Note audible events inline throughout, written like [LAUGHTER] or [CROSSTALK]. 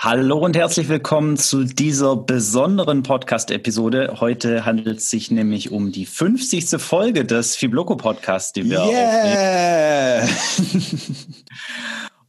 Hallo und herzlich willkommen zu dieser besonderen Podcast-Episode. Heute handelt es sich nämlich um die 50. Folge des Fibloco Podcasts, die wir yeah.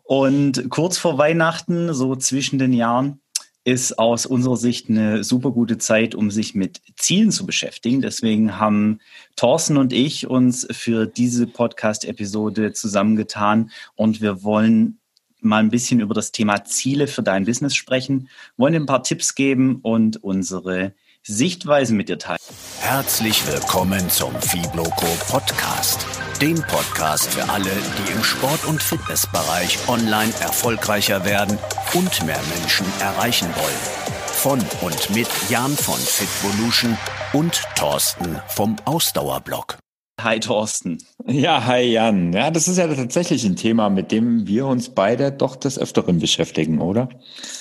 und kurz vor Weihnachten, so zwischen den Jahren, ist aus unserer Sicht eine super gute Zeit, um sich mit Zielen zu beschäftigen. Deswegen haben Thorsten und ich uns für diese Podcast-Episode zusammengetan und wir wollen mal ein bisschen über das Thema Ziele für dein Business sprechen, wollen dir ein paar Tipps geben und unsere Sichtweise mit dir teilen. Herzlich willkommen zum Fibloco Podcast, dem Podcast für alle, die im Sport- und Fitnessbereich online erfolgreicher werden und mehr Menschen erreichen wollen. Von und mit Jan von Fitvolution und Thorsten vom Ausdauerblog. Hi Thorsten. Ja, hi Jan. Ja, das ist ja tatsächlich ein Thema, mit dem wir uns beide doch des Öfteren beschäftigen, oder?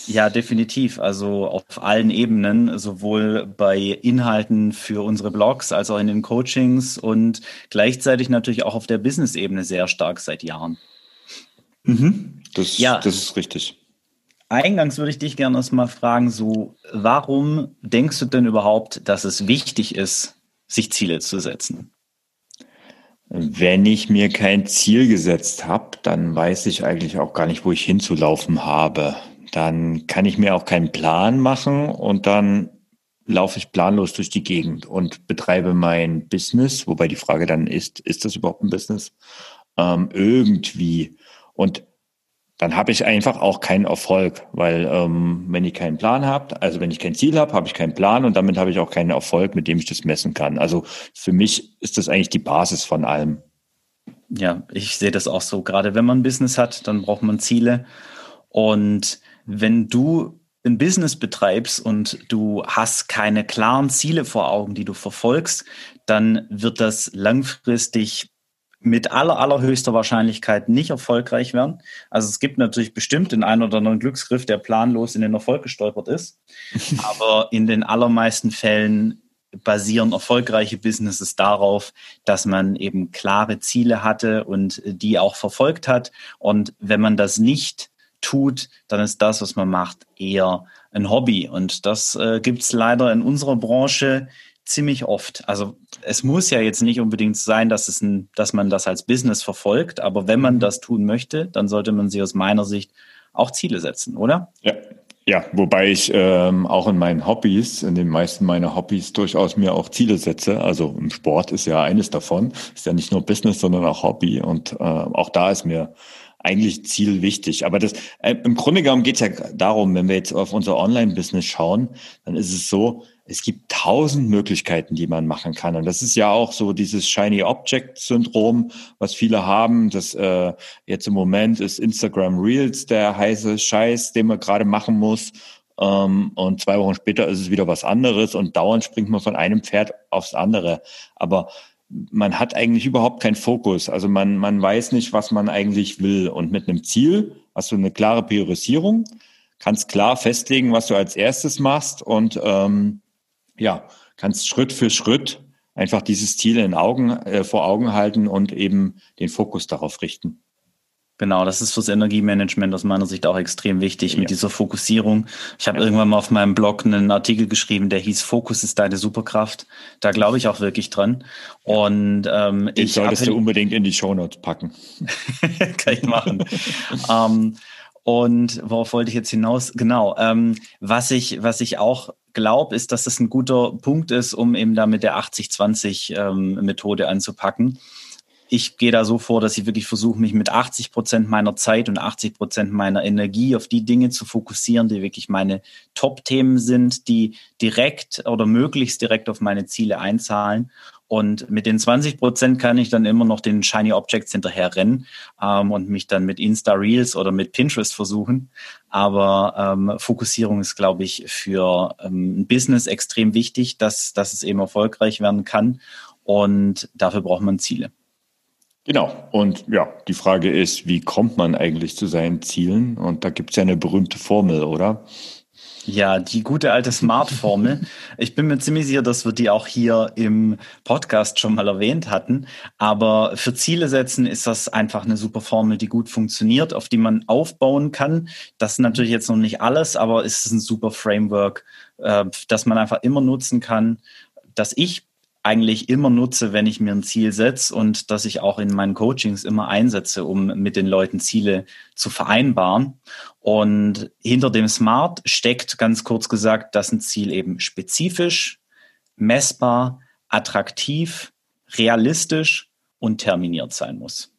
Ja, definitiv. Also auf allen Ebenen, sowohl bei Inhalten für unsere Blogs als auch in den Coachings und gleichzeitig natürlich auch auf der Business-Ebene sehr stark seit Jahren. Mhm. Das, ja. das ist richtig. Eingangs würde ich dich gerne erstmal fragen, so, warum denkst du denn überhaupt, dass es wichtig ist, sich Ziele zu setzen? Wenn ich mir kein Ziel gesetzt habe, dann weiß ich eigentlich auch gar nicht, wo ich hinzulaufen habe. Dann kann ich mir auch keinen Plan machen und dann laufe ich planlos durch die Gegend und betreibe mein Business, wobei die Frage dann ist, ist das überhaupt ein Business? Ähm, irgendwie. Und dann habe ich einfach auch keinen Erfolg, weil ähm, wenn ich keinen Plan habe, also wenn ich kein Ziel habe, habe ich keinen Plan und damit habe ich auch keinen Erfolg, mit dem ich das messen kann. Also für mich ist das eigentlich die Basis von allem. Ja, ich sehe das auch so. Gerade wenn man ein Business hat, dann braucht man Ziele. Und wenn du ein Business betreibst und du hast keine klaren Ziele vor Augen, die du verfolgst, dann wird das langfristig mit aller, allerhöchster Wahrscheinlichkeit nicht erfolgreich werden. Also es gibt natürlich bestimmt den einen oder anderen Glücksgriff, der planlos in den Erfolg gestolpert ist. [LAUGHS] Aber in den allermeisten Fällen basieren erfolgreiche Businesses darauf, dass man eben klare Ziele hatte und die auch verfolgt hat. Und wenn man das nicht tut, dann ist das, was man macht, eher ein Hobby. Und das äh, gibt es leider in unserer Branche ziemlich oft. Also es muss ja jetzt nicht unbedingt sein, dass, es ein, dass man das als Business verfolgt, aber wenn man mhm. das tun möchte, dann sollte man sich aus meiner Sicht auch Ziele setzen, oder? Ja. Ja, wobei ich ähm, auch in meinen Hobbys, in den meisten meiner Hobbys durchaus mir auch Ziele setze. Also im Sport ist ja eines davon. Ist ja nicht nur Business, sondern auch Hobby. Und äh, auch da ist mir eigentlich Ziel wichtig. Aber das äh, im Grunde genommen geht es ja darum, wenn wir jetzt auf unser Online-Business schauen, dann ist es so, es gibt tausend Möglichkeiten, die man machen kann. Und das ist ja auch so dieses Shiny Object Syndrom, was viele haben. Das äh, jetzt im Moment ist Instagram Reels der heiße Scheiß, den man gerade machen muss. Ähm, und zwei Wochen später ist es wieder was anderes und dauernd springt man von einem Pferd aufs andere. Aber man hat eigentlich überhaupt keinen Fokus. Also man, man weiß nicht, was man eigentlich will. Und mit einem Ziel hast du eine klare Priorisierung, kannst klar festlegen, was du als erstes machst und ähm, ja, kannst Schritt für Schritt einfach dieses Ziel in Augen, äh, vor Augen halten und eben den Fokus darauf richten. Genau, das ist fürs Energiemanagement aus meiner Sicht auch extrem wichtig ja. mit dieser Fokussierung. Ich habe ja. irgendwann mal auf meinem Blog einen Artikel geschrieben, der hieß Fokus ist deine Superkraft. Da glaube ich auch wirklich dran. Und ähm, Den ich solltest du unbedingt in die Shownotes packen. [LAUGHS] Kann ich machen. ähm, und worauf wollte ich jetzt hinaus? Genau. Ähm, was ich, was ich auch glaube, ist, dass das ein guter Punkt ist, um eben da mit der 80-20-Methode ähm, anzupacken. Ich gehe da so vor, dass ich wirklich versuche, mich mit 80 Prozent meiner Zeit und 80 Prozent meiner Energie auf die Dinge zu fokussieren, die wirklich meine Top-Themen sind, die direkt oder möglichst direkt auf meine Ziele einzahlen. Und mit den 20 Prozent kann ich dann immer noch den Shiny Objects hinterher rennen ähm, und mich dann mit Insta Reels oder mit Pinterest versuchen. Aber ähm, Fokussierung ist, glaube ich, für ähm, ein Business extrem wichtig, dass, dass es eben erfolgreich werden kann. Und dafür braucht man Ziele. Genau. Und ja, die Frage ist, wie kommt man eigentlich zu seinen Zielen? Und da gibt es ja eine berühmte Formel, oder? Ja, die gute alte Smart-Formel. [LAUGHS] Ich bin mir ziemlich sicher, dass wir die auch hier im Podcast schon mal erwähnt hatten. Aber für Ziele setzen ist das einfach eine super Formel, die gut funktioniert, auf die man aufbauen kann. Das ist natürlich jetzt noch nicht alles, aber es ist ein super Framework, äh, das man einfach immer nutzen kann, das ich eigentlich immer nutze, wenn ich mir ein Ziel setze und das ich auch in meinen Coachings immer einsetze, um mit den Leuten Ziele zu vereinbaren. Und hinter dem Smart steckt ganz kurz gesagt, dass ein Ziel eben spezifisch, messbar, attraktiv, realistisch und terminiert sein muss.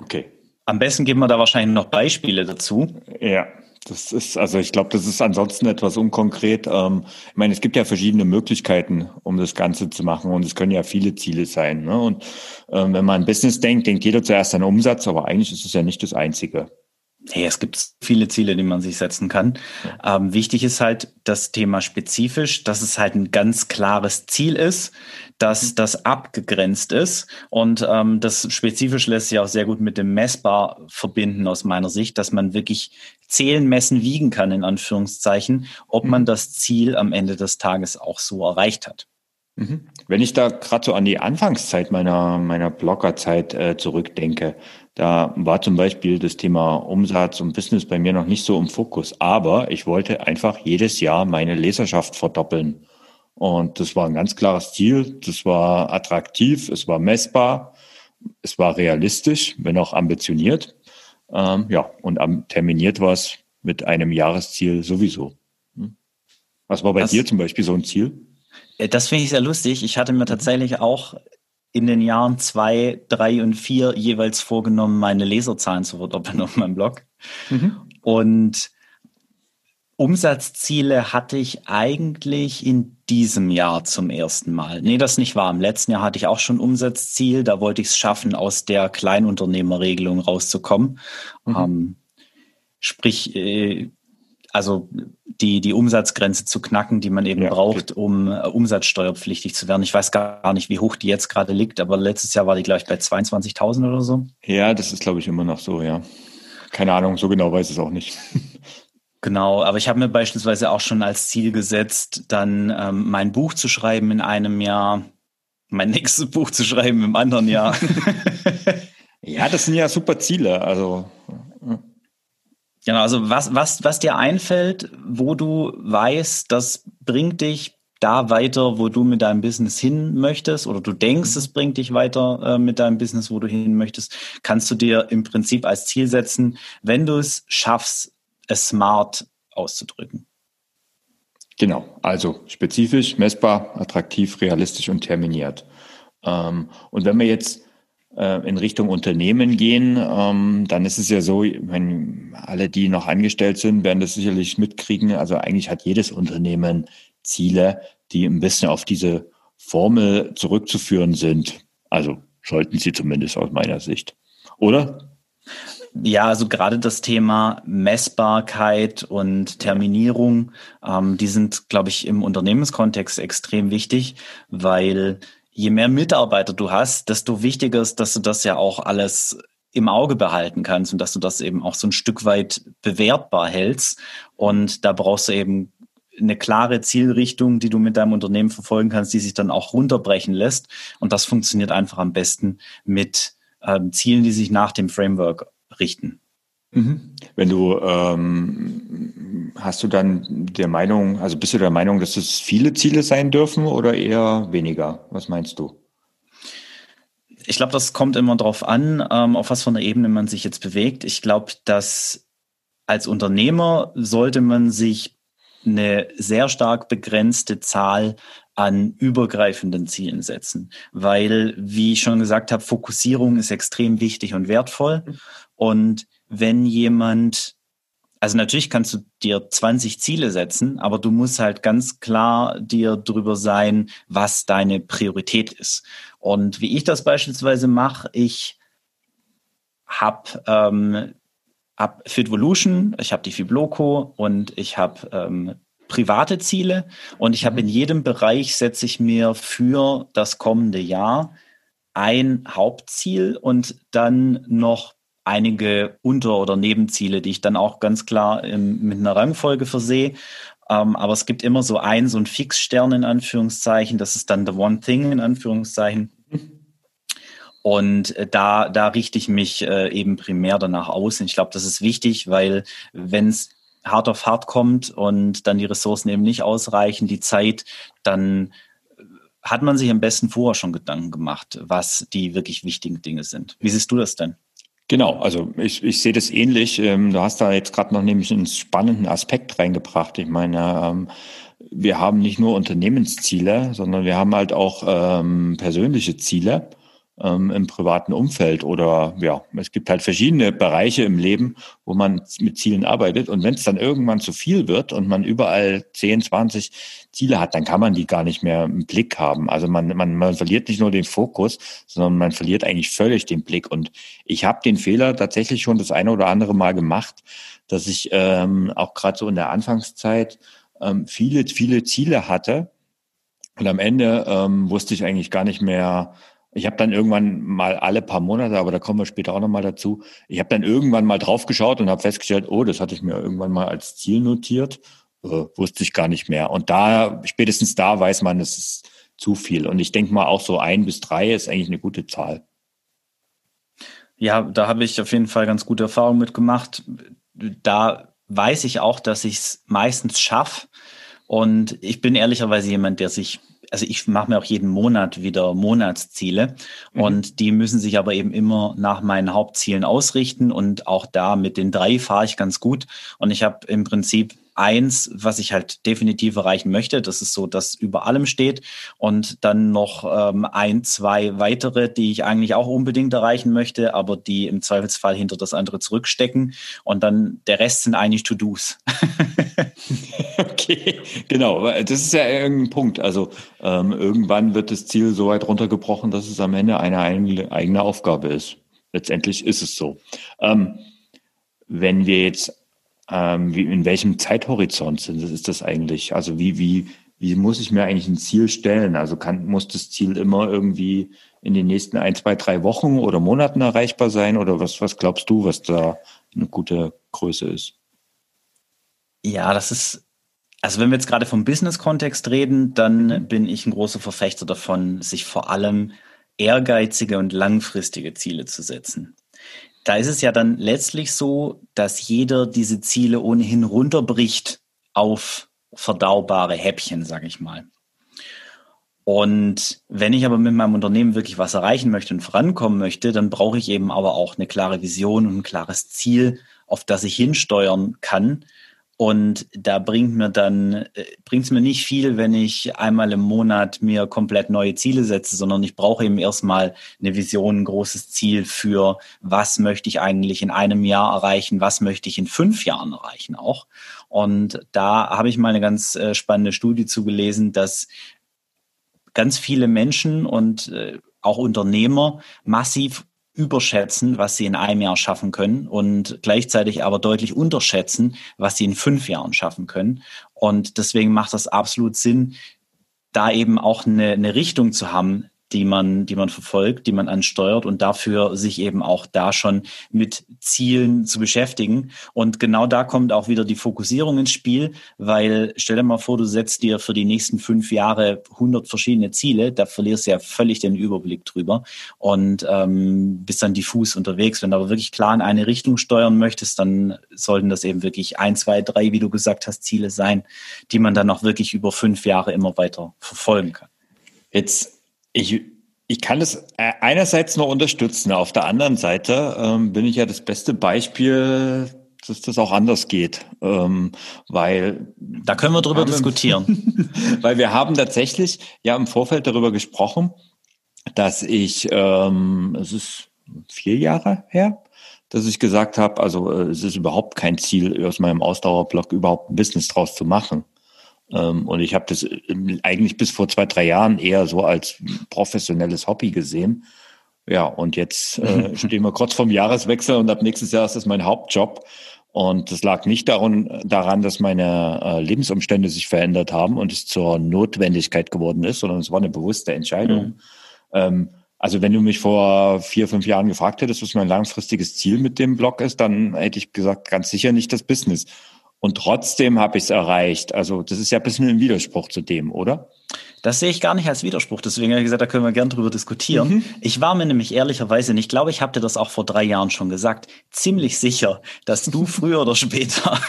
Okay. Am besten geben wir da wahrscheinlich noch Beispiele dazu. Ja. Das ist, also ich glaube, das ist ansonsten etwas unkonkret. Ähm, ich meine, es gibt ja verschiedene Möglichkeiten, um das Ganze zu machen und es können ja viele Ziele sein. Ne? Und ähm, wenn man an Business denkt, denkt jeder zuerst an Umsatz, aber eigentlich ist es ja nicht das Einzige. Hey, es gibt viele Ziele, die man sich setzen kann. Ähm, wichtig ist halt das Thema spezifisch, dass es halt ein ganz klares Ziel ist, dass mhm. das abgegrenzt ist. Und ähm, das spezifisch lässt sich auch sehr gut mit dem Messbar verbinden aus meiner Sicht, dass man wirklich zählen, messen, wiegen kann, in Anführungszeichen, ob man mhm. das Ziel am Ende des Tages auch so erreicht hat. Mhm. Wenn ich da gerade so an die Anfangszeit meiner, meiner Bloggerzeit äh, zurückdenke, da war zum Beispiel das Thema Umsatz und Business bei mir noch nicht so im Fokus. Aber ich wollte einfach jedes Jahr meine Leserschaft verdoppeln. Und das war ein ganz klares Ziel. Das war attraktiv, es war messbar, es war realistisch, wenn auch ambitioniert. Ähm, ja, und terminiert war es mit einem Jahresziel sowieso. Hm? Was war bei das, dir zum Beispiel so ein Ziel? Äh, das finde ich sehr lustig. Ich hatte mir tatsächlich auch in den Jahren zwei, drei und vier jeweils vorgenommen, meine Leserzahlen zu verdoppeln auf meinem Blog. Mhm. Und Umsatzziele hatte ich eigentlich in diesem Jahr zum ersten Mal. Nee, das nicht wahr. Im letzten Jahr hatte ich auch schon Umsatzziel. Da wollte ich es schaffen, aus der Kleinunternehmerregelung rauszukommen. Mhm. Ähm, sprich, äh, also die, die Umsatzgrenze zu knacken, die man eben ja, braucht, um äh, umsatzsteuerpflichtig zu werden. Ich weiß gar nicht, wie hoch die jetzt gerade liegt, aber letztes Jahr war die, glaube ich, bei 22.000 oder so. Ja, das ist, glaube ich, immer noch so, ja. Keine Ahnung, so genau weiß ich es auch nicht. [LAUGHS] Genau, aber ich habe mir beispielsweise auch schon als Ziel gesetzt, dann ähm, mein Buch zu schreiben in einem Jahr, mein nächstes Buch zu schreiben im anderen Jahr. [LAUGHS] ja, das sind ja super Ziele. Also Genau, also was, was, was dir einfällt, wo du weißt, das bringt dich da weiter, wo du mit deinem Business hin möchtest oder du denkst, es bringt dich weiter äh, mit deinem Business, wo du hin möchtest, kannst du dir im Prinzip als Ziel setzen, wenn du es schaffst, es smart auszudrücken. Genau, also spezifisch, messbar, attraktiv, realistisch und terminiert. Ähm, und wenn wir jetzt in Richtung Unternehmen gehen, ähm, dann ist es ja so, wenn alle, die noch angestellt sind, werden das sicherlich mitkriegen. Also eigentlich hat jedes Unternehmen Ziele, die ein bisschen auf diese Formel zurückzuführen sind. Also sollten sie zumindest aus meiner Sicht. Oder? Ja, also gerade das Thema Messbarkeit und Terminierung, ähm, die sind, glaube ich, im Unternehmenskontext extrem wichtig, weil je mehr Mitarbeiter du hast, desto wichtiger ist, dass du das ja auch alles im Auge behalten kannst und dass du das eben auch so ein Stück weit bewertbar hältst. Und da brauchst du eben eine klare Zielrichtung, die du mit deinem Unternehmen verfolgen kannst, die sich dann auch runterbrechen lässt. Und das funktioniert einfach am besten mit ähm, Zielen, die sich nach dem Framework richten. Mhm. Wenn du ähm, hast du dann der Meinung, also bist du der Meinung, dass es viele Ziele sein dürfen oder eher weniger? Was meinst du? Ich glaube, das kommt immer darauf an, ähm, auf was von der Ebene man sich jetzt bewegt. Ich glaube, dass als Unternehmer sollte man sich eine sehr stark begrenzte Zahl an übergreifenden Zielen setzen, weil, wie ich schon gesagt habe, Fokussierung ist extrem wichtig und wertvoll. Mhm. Und wenn jemand, also natürlich kannst du dir 20 Ziele setzen, aber du musst halt ganz klar dir drüber sein, was deine Priorität ist. Und wie ich das beispielsweise mache, ich habe ähm, hab Fitvolution, ich habe die Fibloco und ich habe ähm, private Ziele und ich habe in mhm. jedem Bereich setze ich mir für das kommende Jahr ein Hauptziel und dann noch einige Unter- oder Nebenziele, die ich dann auch ganz klar ähm, mit einer Rangfolge versehe. Ähm, aber es gibt immer so ein, so ein Fixstern in Anführungszeichen. Das ist dann the one thing in Anführungszeichen. Und äh, da, da richte ich mich äh, eben primär danach aus. Und ich glaube, das ist wichtig, weil wenn es hart auf hart kommt und dann die Ressourcen eben nicht ausreichen, die Zeit, dann äh, hat man sich am besten vorher schon Gedanken gemacht, was die wirklich wichtigen Dinge sind. Wie siehst du das denn? Genau, also ich, ich sehe das ähnlich. Ähm, du hast da jetzt gerade noch nämlich einen spannenden Aspekt reingebracht. Ich meine, ähm, wir haben nicht nur Unternehmensziele, sondern wir haben halt auch ähm, persönliche Ziele ähm, im privaten Umfeld oder ja, es gibt halt verschiedene Bereiche im Leben, wo man mit Zielen arbeitet. Und wenn es dann irgendwann zu viel wird und man überall 10, 20 Ziele hat, dann kann man die gar nicht mehr im Blick haben. Also man, man, man verliert nicht nur den Fokus, sondern man verliert eigentlich völlig den Blick. Und ich habe den Fehler tatsächlich schon das eine oder andere Mal gemacht, dass ich ähm, auch gerade so in der Anfangszeit ähm, viele, viele Ziele hatte. Und am Ende ähm, wusste ich eigentlich gar nicht mehr, ich habe dann irgendwann mal alle paar Monate, aber da kommen wir später auch nochmal dazu, ich habe dann irgendwann mal draufgeschaut und habe festgestellt, oh, das hatte ich mir irgendwann mal als Ziel notiert, äh, wusste ich gar nicht mehr. Und da, spätestens da weiß man, es ist zu viel. Und ich denke mal auch so ein bis drei ist eigentlich eine gute Zahl. Ja, da habe ich auf jeden Fall ganz gute Erfahrungen mitgemacht. Da weiß ich auch, dass ich es meistens schaffe. Und ich bin ehrlicherweise jemand, der sich also ich mache mir auch jeden Monat wieder Monatsziele mhm. und die müssen sich aber eben immer nach meinen Hauptzielen ausrichten und auch da mit den drei fahre ich ganz gut und ich habe im Prinzip eins, was ich halt definitiv erreichen möchte. Das ist so, dass über allem steht. Und dann noch ähm, ein, zwei weitere, die ich eigentlich auch unbedingt erreichen möchte, aber die im Zweifelsfall hinter das andere zurückstecken. Und dann der Rest sind eigentlich To-Dos. [LAUGHS] okay, genau. Das ist ja irgendein Punkt. Also ähm, irgendwann wird das Ziel so weit runtergebrochen, dass es am Ende eine eigene Aufgabe ist. Letztendlich ist es so. Ähm, wenn wir jetzt ähm, wie, in welchem Zeithorizont ist das eigentlich? Also wie, wie, wie muss ich mir eigentlich ein Ziel stellen? Also kann, muss das Ziel immer irgendwie in den nächsten ein, zwei, drei Wochen oder Monaten erreichbar sein? Oder was, was glaubst du, was da eine gute Größe ist? Ja, das ist, also wenn wir jetzt gerade vom Business-Kontext reden, dann bin ich ein großer Verfechter davon, sich vor allem ehrgeizige und langfristige Ziele zu setzen da ist es ja dann letztlich so, dass jeder diese Ziele ohnehin runterbricht auf verdaubare Häppchen, sage ich mal. Und wenn ich aber mit meinem Unternehmen wirklich was erreichen möchte und vorankommen möchte, dann brauche ich eben aber auch eine klare Vision und ein klares Ziel, auf das ich hinsteuern kann und da bringt mir dann, äh, bringt es mir nicht viel, wenn ich einmal im Monat mir komplett neue Ziele setze, sondern ich brauche eben erstmal eine Vision, ein großes Ziel für, was möchte ich eigentlich in einem Jahr erreichen, was möchte ich in fünf Jahren erreichen auch. Und da habe ich mal eine ganz äh, spannende Studie zugelesen, dass ganz viele Menschen und äh, auch Unternehmer massiv überschätzen, was sie in einem Jahr schaffen können und gleichzeitig aber deutlich unterschätzen, was sie in fünf Jahren schaffen können. Und deswegen macht das absolut Sinn, da eben auch eine, eine Richtung zu haben, die man, die man verfolgt, die man ansteuert und dafür sich eben auch da schon mit Zielen zu beschäftigen. Und genau da kommt auch wieder die Fokussierung ins Spiel, weil stell dir mal vor, du setzt dir für die nächsten fünf Jahre 100 verschiedene Ziele, da verlierst du ja völlig den Überblick drüber und ähm, bist dann diffus unterwegs. Wenn du aber wirklich klar in eine Richtung steuern möchtest, dann sollten das eben wirklich ein, zwei, drei, wie du gesagt hast, Ziele sein, die man dann auch wirklich über fünf Jahre immer weiter verfolgen kann. Jetzt ich, ich kann es äh, einerseits nur unterstützen. Auf der anderen Seite ähm, bin ich ja das beste Beispiel, dass das auch anders geht. Ähm, weil. Da können wir drüber diskutieren. [LAUGHS] weil wir haben tatsächlich ja im Vorfeld darüber gesprochen, dass ich, ähm, es ist vier Jahre her, dass ich gesagt habe, also äh, es ist überhaupt kein Ziel, aus meinem Ausdauerblock überhaupt ein Business draus zu machen. Ähm, und ich habe das ähm, eigentlich bis vor zwei, drei Jahren eher so als professionelles Hobby gesehen. Ja, und jetzt äh, [LAUGHS] stehen wir kurz vorm Jahreswechsel und ab nächstes Jahr ist das mein Hauptjob. Und das lag nicht daran, daran dass meine äh, Lebensumstände sich verändert haben und es zur Notwendigkeit geworden ist, sondern es war eine bewusste Entscheidung. Mhm. Ähm, Also wenn du mich vor vier, fünf Jahren gefragt hättest, was mein langfristiges Ziel mit dem Blog ist, dann hätte ich gesagt, ganz sicher nicht das Business. Und trotzdem habe ich es erreicht. Also das ist ja ein bisschen ein Widerspruch zu dem, oder? Das sehe ich gar nicht als Widerspruch. Deswegen habe ich gesagt, da können wir gern drüber diskutieren. Mhm. Ich war mir nämlich ehrlicherweise, und ich glaube, ich habe dir das auch vor drei Jahren schon gesagt, ziemlich sicher, dass du [LAUGHS] früher oder später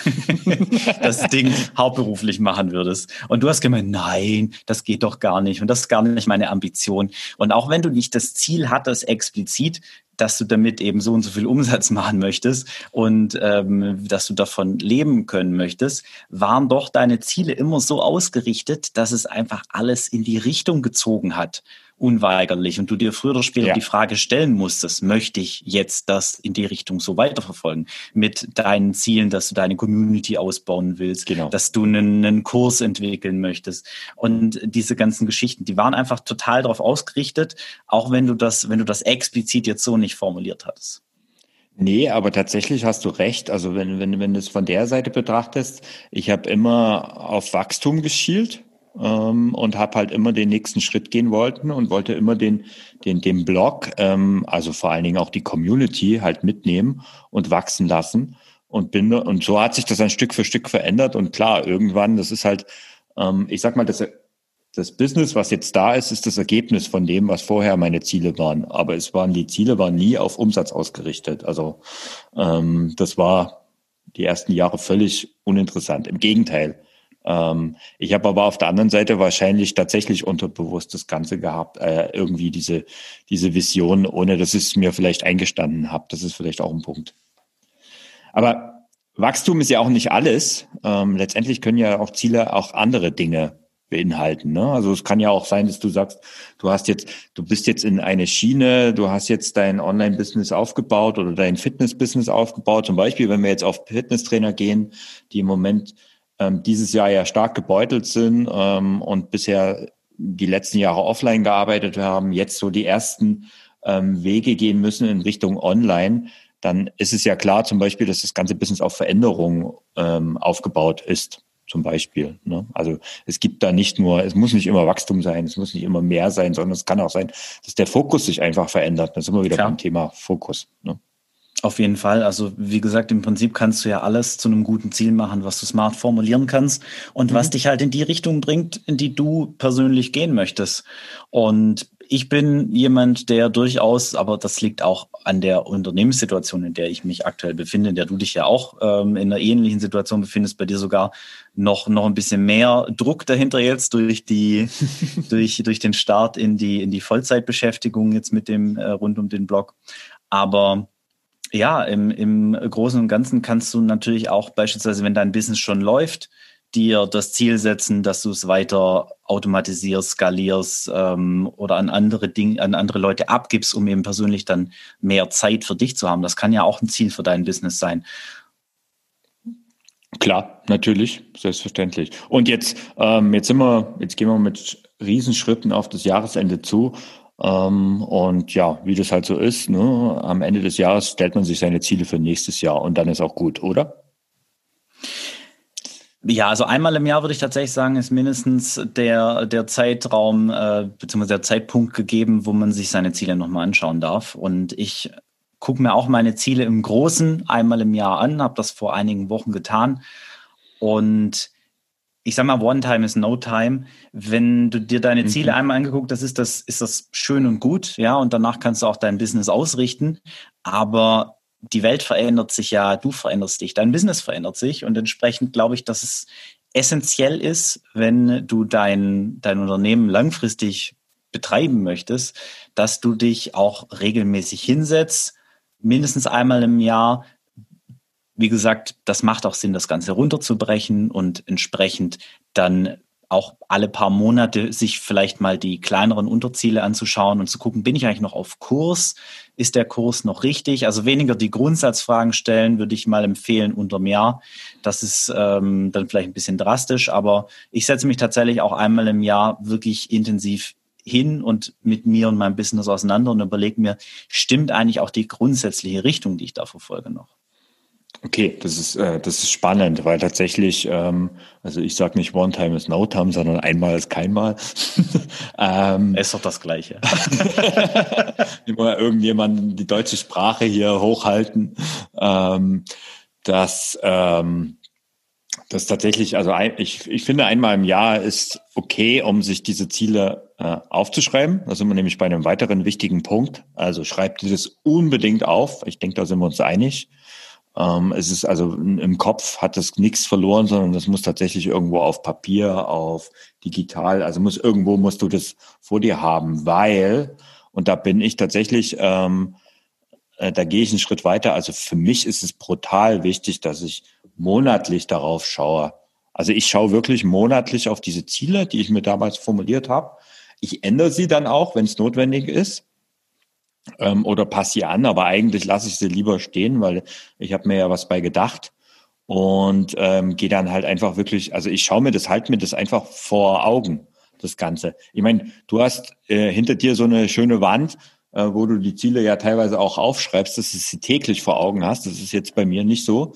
[LAUGHS] das Ding hauptberuflich machen würdest. Und du hast gemeint, nein, das geht doch gar nicht. Und das ist gar nicht meine Ambition. Und auch wenn du nicht das Ziel hattest, explizit, dass du damit eben so und so viel Umsatz [LAUGHS] machen möchtest und ähm, dass du davon leben können möchtest, waren doch deine Ziele immer so ausgerichtet, dass es einfach alles in die Richtung gezogen hat unweigerlich und du dir früher oder später ja. die Frage stellen musstest, möchte ich jetzt das in die Richtung so weiterverfolgen mit deinen Zielen, dass du deine Community ausbauen willst, genau. dass du einen, einen Kurs entwickeln möchtest und diese ganzen Geschichten, die waren einfach total darauf ausgerichtet, auch wenn du das, wenn du das explizit jetzt so nicht formuliert hattest. Nee, aber tatsächlich hast du recht. Also wenn, wenn, wenn du es von der Seite betrachtest, ich habe immer auf Wachstum geschielt ähm, und habe halt immer den nächsten Schritt gehen wollten und wollte immer den, den, den Blog, ähm, also vor allen Dingen auch die Community halt mitnehmen und wachsen lassen. Und bin, und so hat sich das ein Stück für Stück verändert. Und klar, irgendwann, das ist halt, ähm, ich sag mal, das, das Business, was jetzt da ist, ist das Ergebnis von dem, was vorher meine Ziele waren. Aber es waren, die Ziele waren nie auf Umsatz ausgerichtet. Also ähm, das war die ersten Jahre völlig uninteressant. Im Gegenteil. Ähm, ich habe aber auf der anderen Seite wahrscheinlich tatsächlich unterbewusst das Ganze gehabt, äh, irgendwie diese, diese Vision, ohne dass ich es mir vielleicht eingestanden habe. Das ist vielleicht auch ein Punkt. Aber Wachstum ist ja auch nicht alles. Ähm, letztendlich können ja auch Ziele auch andere Dinge beinhalten. Ne? Also es kann ja auch sein, dass du sagst, du hast jetzt, du bist jetzt in eine Schiene, du hast jetzt dein Online-Business aufgebaut oder dein Fitness-Business aufgebaut. Zum Beispiel, wenn wir jetzt auf Fitnesstrainer gehen, die im Moment ähm, dieses Jahr ja stark gebeutelt sind ähm, und bisher die letzten Jahre offline gearbeitet haben, jetzt so die ersten ähm, Wege gehen müssen in Richtung Online, dann ist es ja klar zum Beispiel, dass das ganze Business auf Veränderungen ähm, aufgebaut ist zum Beispiel. Ne? Also es gibt da nicht nur, es muss nicht immer Wachstum sein, es muss nicht immer mehr sein, sondern es kann auch sein, dass der Fokus sich einfach verändert. Da sind wir wieder Klar. beim Thema Fokus. Ne? Auf jeden Fall. Also wie gesagt, im Prinzip kannst du ja alles zu einem guten Ziel machen, was du smart formulieren kannst und mhm. was dich halt in die Richtung bringt, in die du persönlich gehen möchtest. Und ich bin jemand, der durchaus, aber das liegt auch an der Unternehmenssituation, in der ich mich aktuell befinde, in der du dich ja auch ähm, in einer ähnlichen Situation befindest, bei dir sogar noch noch ein bisschen mehr Druck dahinter jetzt durch die [LAUGHS] durch durch den Start in die in die Vollzeitbeschäftigung jetzt mit dem äh, rund um den Blog. Aber ja, im, im Großen und Ganzen kannst du natürlich auch beispielsweise, wenn dein Business schon läuft, dir das Ziel setzen, dass du es weiter automatisierst, skalierst ähm, oder an andere Dinge, an andere Leute abgibst, um eben persönlich dann mehr Zeit für dich zu haben. Das kann ja auch ein Ziel für dein Business sein. Klar, natürlich, selbstverständlich. Und jetzt, ähm, jetzt sind wir, jetzt gehen wir mit Riesenschritten auf das Jahresende zu. Ähm, und ja, wie das halt so ist, ne, am Ende des Jahres stellt man sich seine Ziele für nächstes Jahr und dann ist auch gut, oder? Ja, also einmal im Jahr würde ich tatsächlich sagen, ist mindestens der, der Zeitraum äh, bzw. der Zeitpunkt gegeben, wo man sich seine Ziele nochmal anschauen darf. Und ich gucke mir auch meine Ziele im Großen einmal im Jahr an, habe das vor einigen Wochen getan. Und ich sag mal, One Time is No Time. Wenn du dir deine Ziele mhm. einmal angeguckt hast, ist das, ist das schön und gut, ja, und danach kannst du auch dein Business ausrichten. Aber die Welt verändert sich ja, du veränderst dich, dein Business verändert sich und entsprechend glaube ich, dass es essentiell ist, wenn du dein, dein Unternehmen langfristig betreiben möchtest, dass du dich auch regelmäßig hinsetzt, mindestens einmal im Jahr, wie gesagt, das macht auch Sinn, das Ganze runterzubrechen und entsprechend dann auch alle paar Monate sich vielleicht mal die kleineren Unterziele anzuschauen und zu gucken, bin ich eigentlich noch auf Kurs? Ist der Kurs noch richtig? Also weniger die Grundsatzfragen stellen, würde ich mal empfehlen unterm Jahr. Das ist ähm, dann vielleicht ein bisschen drastisch, aber ich setze mich tatsächlich auch einmal im Jahr wirklich intensiv hin und mit mir und meinem Business auseinander und überlege mir, stimmt eigentlich auch die grundsätzliche Richtung, die ich da verfolge noch? Okay, das ist, äh, das ist spannend, weil tatsächlich, ähm, also ich sage nicht One Time is No Time, sondern einmal ist keinmal. [LAUGHS] ähm, ist doch das Gleiche. [LAUGHS] Immer irgendjemand die deutsche Sprache hier hochhalten. Ähm, dass ähm, das tatsächlich, also ein, ich, ich finde einmal im Jahr ist okay, um sich diese Ziele äh, aufzuschreiben. Da sind wir nämlich bei einem weiteren wichtigen Punkt. Also schreibt dieses unbedingt auf. Ich denke, da sind wir uns einig. Ähm, es ist also im Kopf hat das nichts verloren, sondern das muss tatsächlich irgendwo auf Papier, auf digital, also muss irgendwo musst du das vor dir haben, weil, und da bin ich tatsächlich, ähm, äh, da gehe ich einen Schritt weiter. Also für mich ist es brutal wichtig, dass ich monatlich darauf schaue. Also ich schaue wirklich monatlich auf diese Ziele, die ich mir damals formuliert habe. Ich ändere sie dann auch, wenn es notwendig ist ähm, oder passe sie an, aber eigentlich lasse ich sie lieber stehen, weil ich habe mir ja was bei gedacht und ähm, gehe dann halt einfach wirklich, also ich schaue mir das, halt mir das einfach vor Augen, das Ganze. Ich meine, du hast äh, hinter dir so eine schöne Wand, äh, wo du die Ziele ja teilweise auch aufschreibst, dass du sie täglich vor Augen hast. Das ist jetzt bei mir nicht so.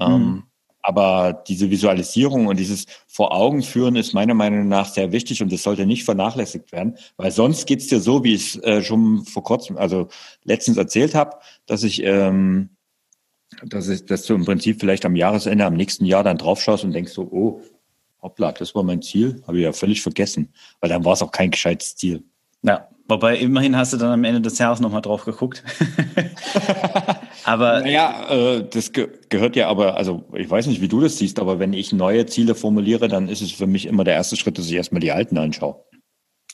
Ähm, aber diese Visualisierung und dieses Vor Augen führen ist meiner Meinung nach sehr wichtig und das sollte nicht vernachlässigt werden, weil sonst geht's dir so, wie ich es äh, schon vor kurzem, also letztens erzählt habe, dass ich, ähm, dass ich, dass du im Prinzip vielleicht am Jahresende, am nächsten Jahr dann draufschaust und denkst so, oh, hoppla, das war mein Ziel, habe ich ja völlig vergessen, weil dann war es auch kein gescheites Ziel. Ja, wobei immerhin hast du dann am Ende des Jahres nochmal drauf geguckt. [LAUGHS] [LAUGHS] Aber naja, äh, das ge gehört ja aber, also ich weiß nicht, wie du das siehst, aber wenn ich neue Ziele formuliere, dann ist es für mich immer der erste Schritt, dass ich erstmal die alten anschaue.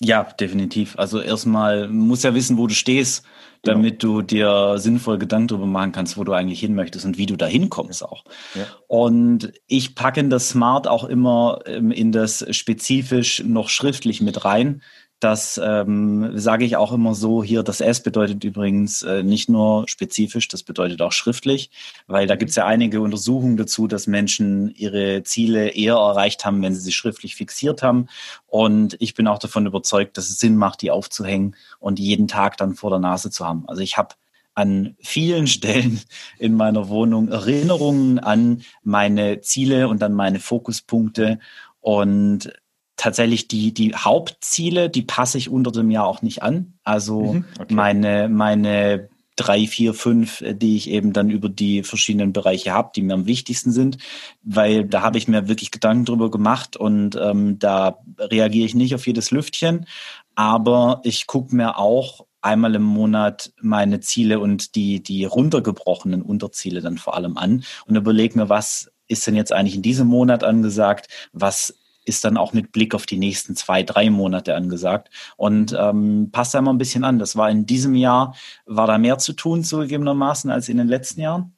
Ja, definitiv. Also erstmal muss ja wissen, wo du stehst, genau. damit genau. du dir sinnvoll Gedanken darüber machen kannst, wo du eigentlich hin möchtest und wie du da hinkommst auch. Ja. Und ich packe in das Smart auch immer ähm, in das spezifisch noch schriftlich mit rein, das ähm, sage ich auch immer so hier. Das S bedeutet übrigens äh, nicht nur spezifisch, das bedeutet auch schriftlich, weil da gibt es ja einige Untersuchungen dazu, dass Menschen ihre Ziele eher erreicht haben, wenn sie sie schriftlich fixiert haben. Und ich bin auch davon überzeugt, dass es Sinn macht, die aufzuhängen und jeden Tag dann vor der Nase zu haben. Also ich habe an vielen [LAUGHS] Stellen in meiner Wohnung Erinnerungen an meine Ziele und an meine Fokuspunkte. Und tatsächlich die, die Hauptziele, die passe ich unter dem Jahr auch nicht an. Also mhm, okay. meine, meine drei, vier, fünf, äh, die ich eben dann über die verschiedenen Bereiche habe, die mir am wichtigsten sind, weil da habe ich mir wirklich Gedanken drüber gemacht und ähm, da reagiere ich nicht auf jedes Lüftchen, aber ich gucke mir auch einmal im Monat meine Ziele und die, die runtergebrochenen Unterziele dann vor allem an und überlege mir, was ist denn jetzt eigentlich in diesem Monat angesagt, was ist dann auch mit Blick auf die nächsten zwei, drei Monate angesagt. Und ähm, passt da mal ein bisschen an. Das war in diesem Jahr, war da mehr zu tun, zugegebenermaßen, als in den letzten Jahren.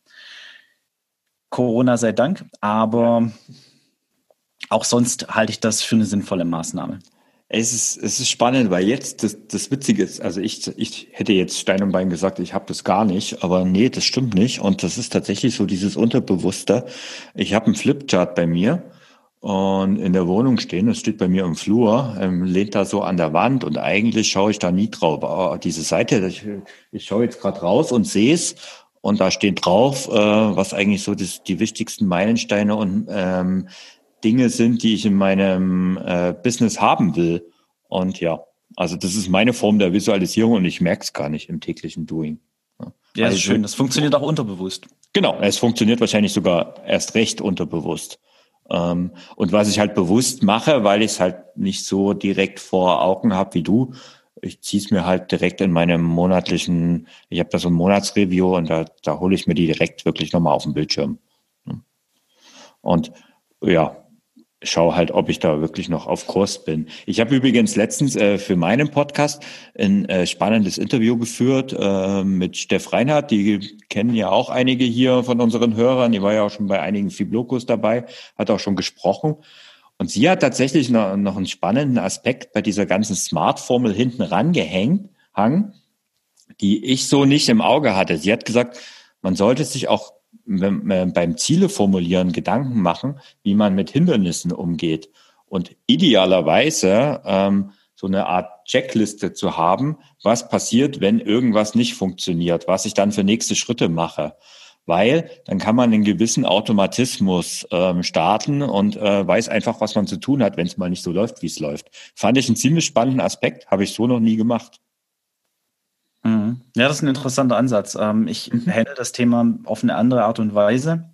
Corona sei Dank. Aber auch sonst halte ich das für eine sinnvolle Maßnahme. Es ist, es ist spannend, weil jetzt das, das Witzige ist, also ich, ich hätte jetzt Stein und Bein gesagt, ich habe das gar nicht, aber nee, das stimmt nicht. Und das ist tatsächlich so dieses Unterbewusste. Ich habe einen Flipchart bei mir und in der Wohnung stehen. Das steht bei mir im Flur, ähm, lehnt da so an der Wand und eigentlich schaue ich da nie drauf. Aber diese Seite, ich, ich schaue jetzt gerade raus und sehe es und da steht drauf, äh, was eigentlich so das, die wichtigsten Meilensteine und ähm, Dinge sind, die ich in meinem äh, Business haben will. Und ja, also das ist meine Form der Visualisierung und ich merke es gar nicht im täglichen Doing. Ja, ja also, ist schön. Das funktioniert auch unterbewusst. Genau, es funktioniert wahrscheinlich sogar erst recht unterbewusst. Ähm, und was ich halt bewusst mache, weil ich es halt nicht so direkt vor Augen habe wie du, ich ziehe es mir halt direkt in meinem monatlichen, ich habe da so ein Monatsreview und da, da hole ich mir die direkt wirklich nochmal auf den Bildschirm. Und ja, schaue halt, ob ich da wirklich noch auf Kurs bin. Ich habe übrigens letztens äh, für meinen Podcast ein äh, spannendes Interview geführt äh, mit Steff Reinhardt. Die kennen ja auch einige hier von unseren Hörern. Die war ja auch schon bei einigen Fiblokos dabei, hat auch schon gesprochen. Und sie hat tatsächlich noch, noch einen spannenden Aspekt bei dieser ganzen Smart-Formel hinten rangehängt, hang, die ich so nicht im Auge hatte. Sie hat gesagt, man sollte sich auch beim Ziele formulieren Gedanken machen, wie man mit Hindernissen umgeht. Und idealerweise ähm, so eine Art Checkliste zu haben, was passiert, wenn irgendwas nicht funktioniert, was ich dann für nächste Schritte mache. weil dann kann man einen gewissen Automatismus ähm, starten und äh, weiß einfach, was man zu tun hat, wenn es mal nicht so läuft, wie es läuft. Fand ich einen ziemlich spannenden Aspekt, habe ich so noch nie gemacht. Mhm. Ja, das ist ein interessanter Ansatz. Ähm, ich mhm. handle das Thema auf eine andere Art und Weise,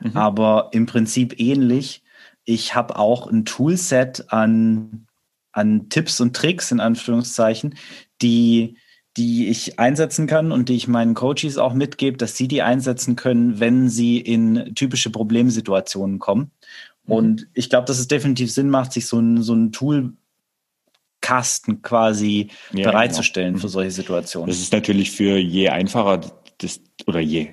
mhm. aber im Prinzip ähnlich. Ich habe auch ein Toolset an, an Tipps und Tricks, in Anführungszeichen, die die ich einsetzen kann und die ich meinen Coaches auch mitgebe, dass sie die einsetzen können, wenn sie in typische Problemsituationen kommen. Mhm. Und ich glaube, dass es definitiv Sinn macht, sich so ein, so ein Toolkasten quasi ja, bereitzustellen genau. für solche Situationen. Das ist natürlich für je einfacher das, oder je,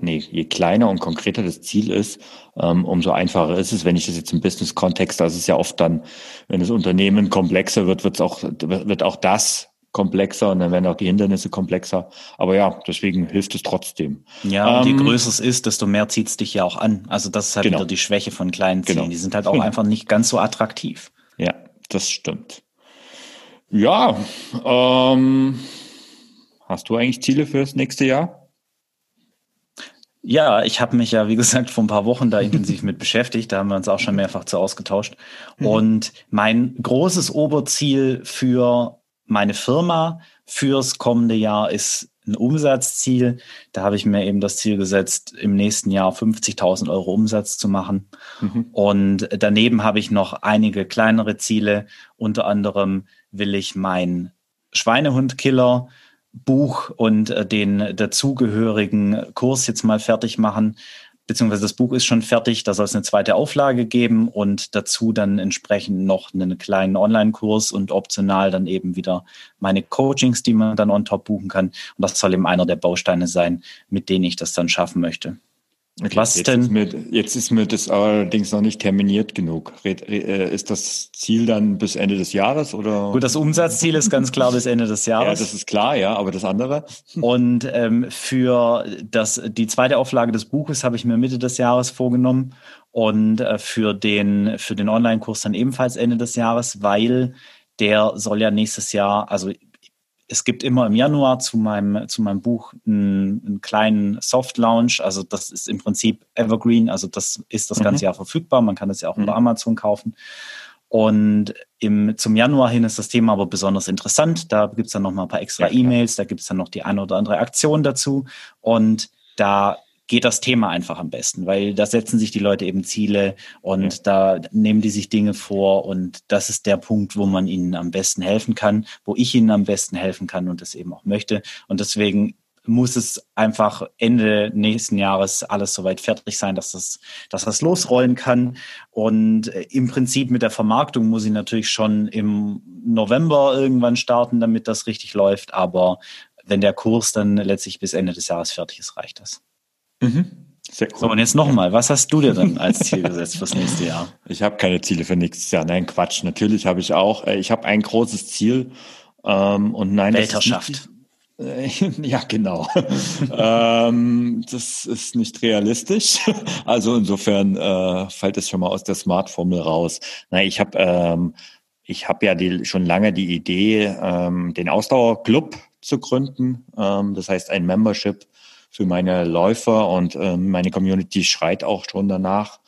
nee, je kleiner und konkreter das Ziel ist, ähm, umso einfacher ist es. Wenn ich das jetzt im Business-Kontext, das ist ja oft dann, wenn das Unternehmen komplexer wird, wird auch, wird auch das komplexer und dann werden auch die Hindernisse komplexer. Aber ja, deswegen hilft es trotzdem. Ja, und ähm, je größer es ist, desto mehr zieht es dich ja auch an. Also das ist halt genau. wieder die Schwäche von kleinen Zielen. Genau. Die sind halt auch [LAUGHS] einfach nicht ganz so attraktiv. Ja, das stimmt. Ja, ähm, hast du eigentlich Ziele fürs nächste Jahr? Ja, ich habe mich ja, wie gesagt, vor ein paar Wochen da intensiv mit beschäftigt. Da haben wir uns auch schon mehrfach zu ausgetauscht. Mhm. Und mein großes Oberziel für meine Firma fürs kommende Jahr ist ein Umsatzziel. Da habe ich mir eben das Ziel gesetzt, im nächsten Jahr 50.000 Euro Umsatz zu machen. Mhm. Und daneben habe ich noch einige kleinere Ziele. Unter anderem will ich mein Schweinehundkiller Buch und äh, den dazugehörigen Kurs jetzt mal fertig machen beziehungsweise das Buch ist schon fertig, da soll es eine zweite Auflage geben und dazu dann entsprechend noch einen kleinen Online-Kurs und optional dann eben wieder meine Coachings, die man dann on top buchen kann. Und das soll eben einer der Bausteine sein, mit denen ich das dann schaffen möchte. Was jetzt denn? Ist mir, jetzt ist mir das allerdings noch nicht terminiert genug. Äh, ist das Ziel dann bis Ende des Jahres oder? Gut, das Umsatzziel ist ganz klar bis Ende des Jahres. Ja, das ist klar, ja, aber das andere? Und ähm, für das, die zweite Auflage des Buches habe ich mir Mitte des Jahres vorgenommen und äh, für den, für den Online-Kurs dann ebenfalls Ende des Jahres, weil der soll ja nächstes Jahr, also es gibt immer im Januar zu meinem, zu meinem Buch einen, einen kleinen Soft Launch. Also das ist im Prinzip Evergreen. Also das ist das ganze mhm. Jahr verfügbar. Man kann es ja auch mhm. über Amazon kaufen. Und im, zum Januar hin ist das Thema aber besonders interessant. Da gibt es dann noch mal ein paar extra ja, E-Mails, da gibt es dann noch die eine oder andere Aktion dazu. Und da geht das Thema einfach am besten, weil da setzen sich die Leute eben Ziele und ja. da nehmen die sich Dinge vor und das ist der Punkt, wo man ihnen am besten helfen kann, wo ich ihnen am besten helfen kann und das eben auch möchte. Und deswegen muss es einfach Ende nächsten Jahres alles soweit fertig sein, dass das, dass das losrollen kann. Und äh, im Prinzip mit der Vermarktung muss ich natürlich schon im November irgendwann starten, damit das richtig läuft. Aber wenn der Kurs dann letztlich bis Ende des Jahres fertig ist, reicht das. Mhm. Cool. So, und jetzt nochmal, was hast du dir dann als Ziel gesetzt fürs nächste Jahr? [LAUGHS] Ich habe keine Ziele für nächstes Jahr. Nein, Quatsch. Natürlich habe ich auch. Äh, ich habe ein großes Ziel. Ähm, und nein, Weltherrschaft. [LAUGHS] ja, genau. [LAUGHS] ähm, das ist nicht realistisch. Also insofern äh, fällt es schon mal aus der Smart-Formel raus. Nein, ich habe ähm, ich habe ja die, schon lange die Idee, ähm, den Ausdauerclub zu gründen. Ähm, das heißt ein Membership für meine Läufer und ähm, meine Community schreit auch schon danach.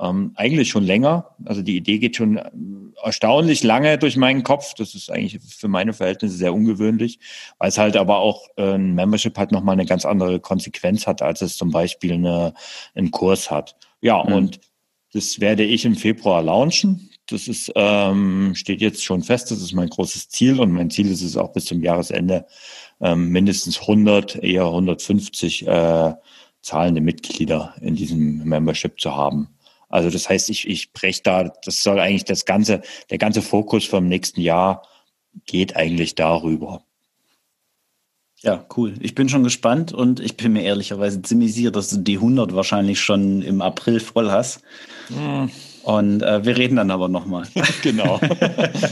Ähm, eigentlich schon länger. Also die Idee geht schon ähm, erstaunlich lange durch meinen Kopf. Das ist eigentlich für meine Verhältnisse sehr ungewöhnlich, weil es halt aber auch äh, ein Membership halt nochmal eine ganz andere Konsequenz hat, als es zum Beispiel eine, einen Kurs hat. Ja, mhm. und das werde ich im Februar launchen. Das ist, ähm, steht jetzt schon fest. Das ist mein großes Ziel und mein Ziel ist es auch bis zum Jahresende ähm, mindestens 100, eher 150 äh, zahlende Mitglieder in diesem Membership zu haben. Also das heißt, ich, ich breche da, das soll eigentlich das ganze, der ganze Fokus vom nächsten Jahr geht eigentlich darüber. Ja, cool. Ich bin schon gespannt und ich bin mir ehrlicherweise ziemlich sicher, dass du die 100 wahrscheinlich schon im April voll hast. Hm. Und äh, wir reden dann aber nochmal. [LAUGHS] genau.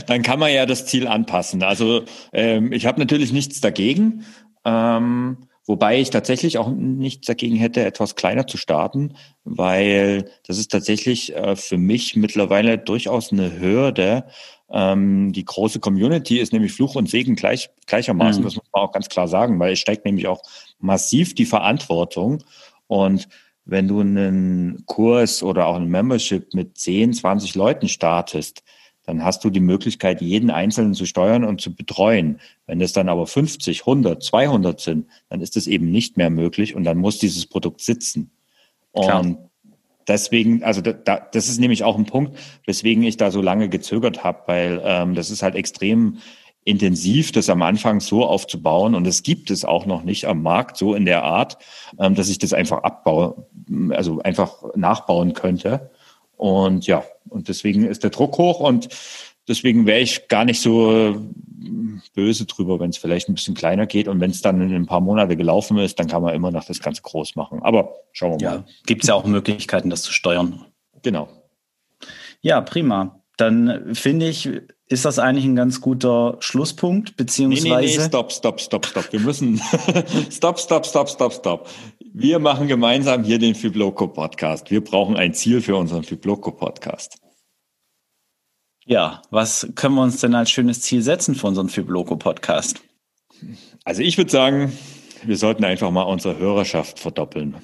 dann kann man ja das Ziel anpassen. Also ähm, ich habe natürlich nichts dagegen, ähm, wobei ich tatsächlich auch nichts dagegen hätte, etwas kleiner zu starten, weil das ist tatsächlich äh, für mich mittlerweile durchaus eine Hürde. Ähm, die große Community ist nämlich Fluch und Segen gleich, gleichermaßen, mhm. das muss man auch ganz klar sagen, weil es steigt nämlich auch massiv die Verantwortung Und wenn du einen Kurs oder auch ein Membership mit 10, 20 Leuten startest, dann hast du die Möglichkeit, jeden Einzelnen zu steuern und zu betreuen. Wenn es dann aber 50, 100, 200 sind, dann ist es eben nicht mehr möglich und dann muss dieses Produkt sitzen. Klar. Und deswegen, also da, das ist nämlich auch ein Punkt, weswegen ich da so lange gezögert habe, weil ähm, das ist halt extrem intensiv, das am Anfang so aufzubauen. Und es gibt es auch noch nicht am Markt so in der Art, ähm, dass ich das einfach abbaue, also einfach nachbauen könnte. Und ja, und deswegen ist der Druck hoch und deswegen wäre ich gar nicht so böse drüber, wenn es vielleicht ein bisschen kleiner geht. Und wenn es dann in ein paar Monate gelaufen ist, dann kann man immer noch das Ganze groß machen. Aber schauen wir mal. Ja, gibt es ja auch Möglichkeiten, das zu steuern. Genau. Ja, prima. Dann finde ich, ist das eigentlich ein ganz guter Schlusspunkt, beziehungsweise. Nee, nee, nee, stopp, stopp, stopp, stopp. Wir müssen, [LAUGHS] stopp, stopp, stopp, stopp, stopp. Wir machen gemeinsam hier den Fibloco Podcast. Wir brauchen ein Ziel für unseren Fibloco Podcast. Ja, was können wir uns denn als schönes Ziel setzen für unseren Fibloco Podcast? Also ich würde sagen, wir sollten einfach mal unsere Hörerschaft verdoppeln.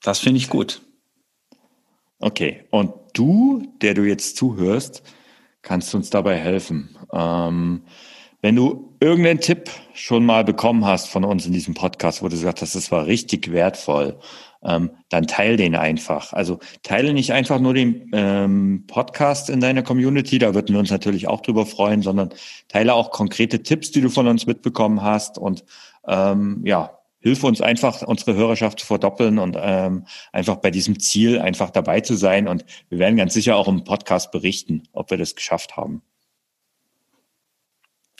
Das finde ich gut. Okay, und du, der du jetzt zuhörst, kannst uns dabei helfen. Ähm, wenn du irgendeinen Tipp schon mal bekommen hast von uns in diesem Podcast, wo du gesagt hast, das war richtig wertvoll, ähm, dann teil den einfach. Also teile nicht einfach nur den ähm, Podcast in deiner Community, da würden wir uns natürlich auch drüber freuen, sondern teile auch konkrete Tipps, die du von uns mitbekommen hast und ähm, ja, hilf uns einfach, unsere Hörerschaft zu verdoppeln und ähm, einfach bei diesem Ziel einfach dabei zu sein. Und wir werden ganz sicher auch im Podcast berichten, ob wir das geschafft haben.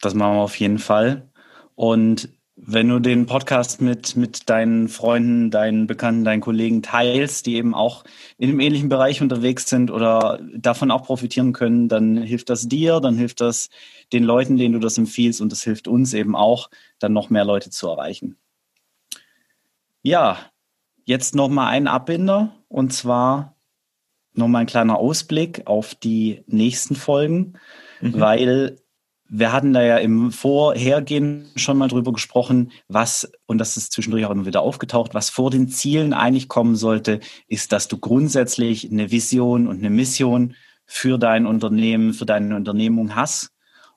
Das machen wir auf jeden Fall. Und wenn du den Podcast mit, mit deinen Freunden, deinen Bekannten, deinen Kollegen teilst, die eben auch in einem ähnlichen Bereich unterwegs sind oder davon auch profitieren können, dann hilft das dir, dann hilft das den Leuten, denen du das empfiehlst und das hilft uns eben auch, dann noch mehr Leute zu erreichen. Ja, jetzt nochmal ein Abbinder und zwar nochmal ein kleiner Ausblick auf die nächsten Folgen, mhm. weil wir hatten da ja im Vorhergehen schon mal drüber gesprochen, was, und das ist zwischendurch auch immer wieder aufgetaucht, was vor den Zielen eigentlich kommen sollte, ist, dass du grundsätzlich eine Vision und eine Mission für dein Unternehmen, für deine Unternehmung hast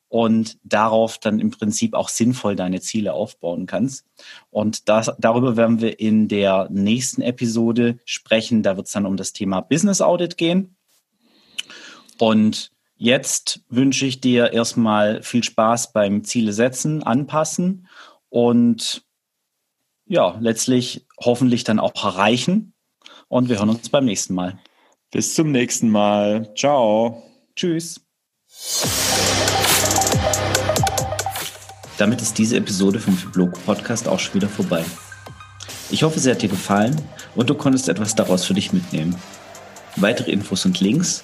und darauf dann im Prinzip auch sinnvoll deine Ziele aufbauen kannst. Und das, darüber werden wir in der nächsten Episode sprechen. Da wird es dann um das Thema Business Audit gehen. Und jetzt wünsche ich dir erstmal viel Spaß beim Ziele setzen, anpassen und ja, letztlich hoffentlich dann auch erreichen. Und wir hören uns beim nächsten Mal. Bis zum nächsten Mal. Ciao. Tschüss. Damit ist diese Episode vom Fibloco Podcast auch schon wieder vorbei. Ich hoffe, sie hat dir gefallen und du konntest etwas daraus für dich mitnehmen. Weitere Infos und Links